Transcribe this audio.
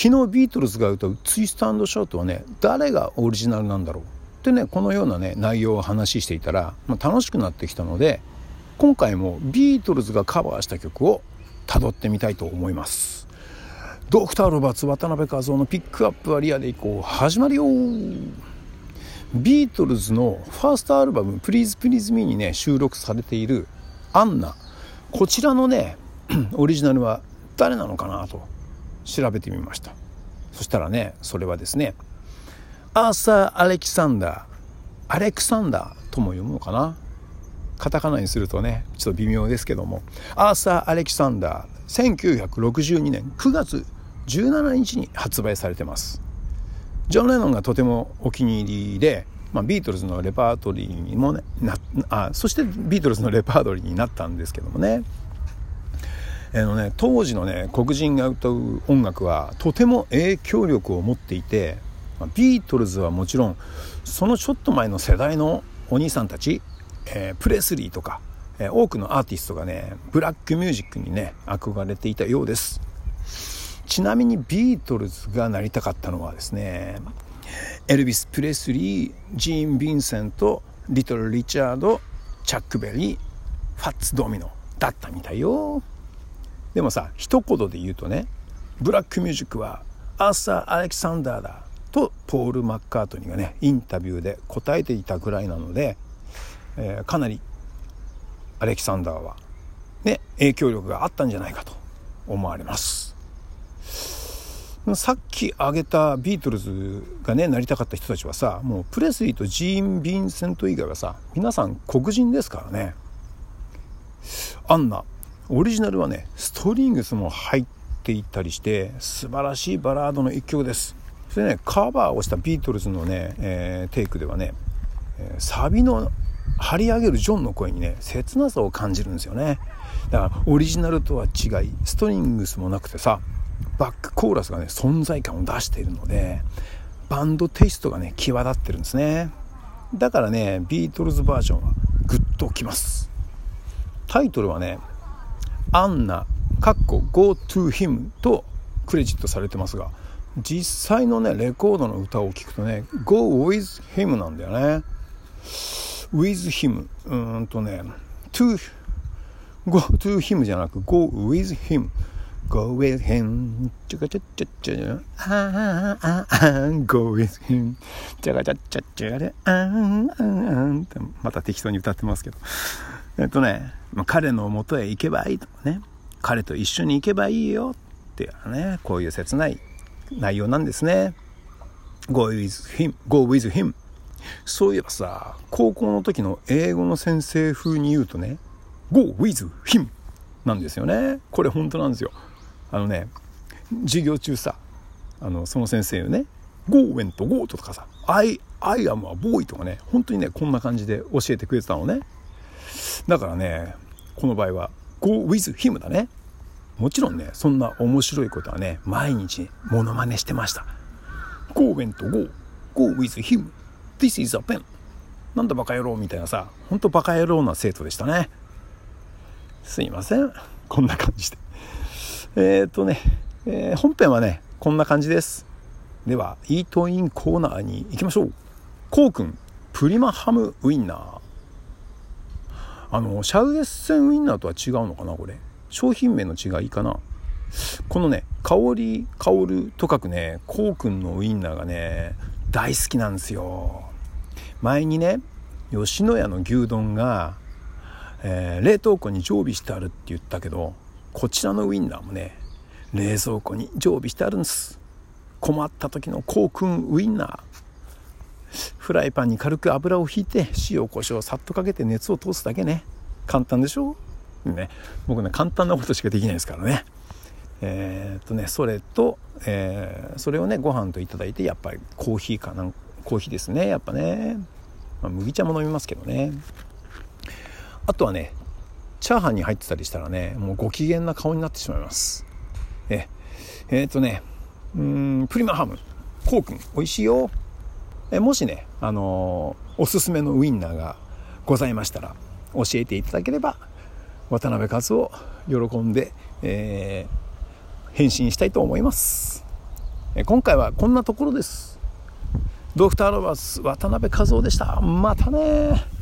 昨日ビートルズが歌う「ツイストショート」はね誰がオリジナルなんだろう。ってねこのようなね内容を話していたら、まあ、楽しくなってきたので今回もビートルズがカバーした曲をたどってみたいと思います。ドクター・ロバーツ渡辺和夫のピックアップはリアでいこう。始まるよ。ビートルズのファーストアルバム「Please Please Me」にね収録されている「アンナ」こちらのね オリジナルは誰なのかなと。調べてみました。そしたらねそれはですねアーサー・アレキサンダーアレクサンダーとも読むのかな？カタカナにするとねちょっと微妙ですけどもアーサー・アレキサンダー1962年9月17日に発売されてます。ジョン・レノンがとてもお気に入りで、まあ、ビートルズのレパートリーにもねなあそしてビートルズのレパートリーになったんですけどもね。あのね当時のね黒人が歌う音楽はとても影響力を持っていて、ビートルズはもちろんそのちょっと前の世代のお兄さんたち、えー、プレスリーとか、えー、多くのアーティストがねブラックミュージックにね憧れていたようです。ちなみにビートルズがなりたかったのはですねエルビス・プレスリージーン・ヴィンセントリトル・リチャードチャック・ベリーファッツ・ドミノだったみたいよ。でもさ一言で言うとねブラックミュージックはアーサー・アレキサンダーだとポール・マッカートニーがねインタビューで答えていたぐらいなので、えー、かなりアレキサンダーはね影響力があったんじゃないかと思われます。さっき挙げたビートルズがねなりたかった人たちはさもうプレスリーとジーン・ヴィンセント以外はさ皆さん黒人ですからね。アンナオリジナルはねストリングスも入っていったりして素晴らしいバラードの一曲です。それねカバーをしたビートルズのね、えー、テイクではね、サビの張り上げるジョンの声にね切なさを感じるんですよね。だからオリジナルとは違いストリングスもなくてさバックコーラスがね存在感を出しているのでバンドテイストがね際立ってるんですね。だからねビートルズバージョンはグッときます。タイトルはねアンナかっこ Go to him とクレジットされてますが実際のねレコードの歌を聴くとね Go with him なんだよね。with him うーんとね to go to him じゃなく go with him go with him ちゃかちゃちゃちゃああああ go with him ちゃかちゃちゃちゃであんあんあんまた適当に歌ってますけど。えっとね、ま、彼の元へ行けばいいとかね。彼と一緒に行けばいいよ。っていうねこういう切ない内容なんですね。Go with him Go with him そういえばさ高校の時の英語の先生風に言うとね Go with him なんですよね。これ本当なんですよ。あのね授業中さあのその先生ね。Go went go とかさ I, I am a boy とかね本当にねこんな感じで教えてくれてたのね。だからねこの場合は Go with him だね。もちろんねそんな面白いことはね毎日モノマネしてました。Go went go Go with him This is a pen なんだバカ野郎みたいなさほんとバカ野郎な生徒でしたね。すいません。こんな感じで。えー、っとね、えー、本編はねこんな感じです。ではイートインコーナーに行きましょう。こうくんプリマハムウインナー。あのシャウエッセンウインナーとは違うのかなこれ。商品名の違いかな。このね香り香るとかくねこうくんのウインナーがね大好きなんですよ。前にね吉野家の牛丼が、えー、冷凍庫に常備してあるって言ったけどこちらのウインナーもね冷蔵庫に常備してあるんです。困った時のこうくんウインナー。フライパンに軽く油をひいて塩コショウさっとかけて熱を通すだけね。簡単でしょ？ね。僕ね簡単なことしかできないですからね。えー、っとねそれと、えー、それをねご飯といただいてやっぱりコーヒーかなコーヒーですね。やっぱね、まあ、麦茶も飲みますけどね。あとはねチャーハンに入ってたりしたらねもうご機嫌な顔になってしまいます。ええー、っとねうんプリマハム。コウ君美味しいよ。えもしね、あの、おすすめのウインナーがございましたら教えていただければ渡辺和夫喜んで、えー、返信したいと思います。え今回はこんなところです。ドクターロバース渡辺和夫でした。またね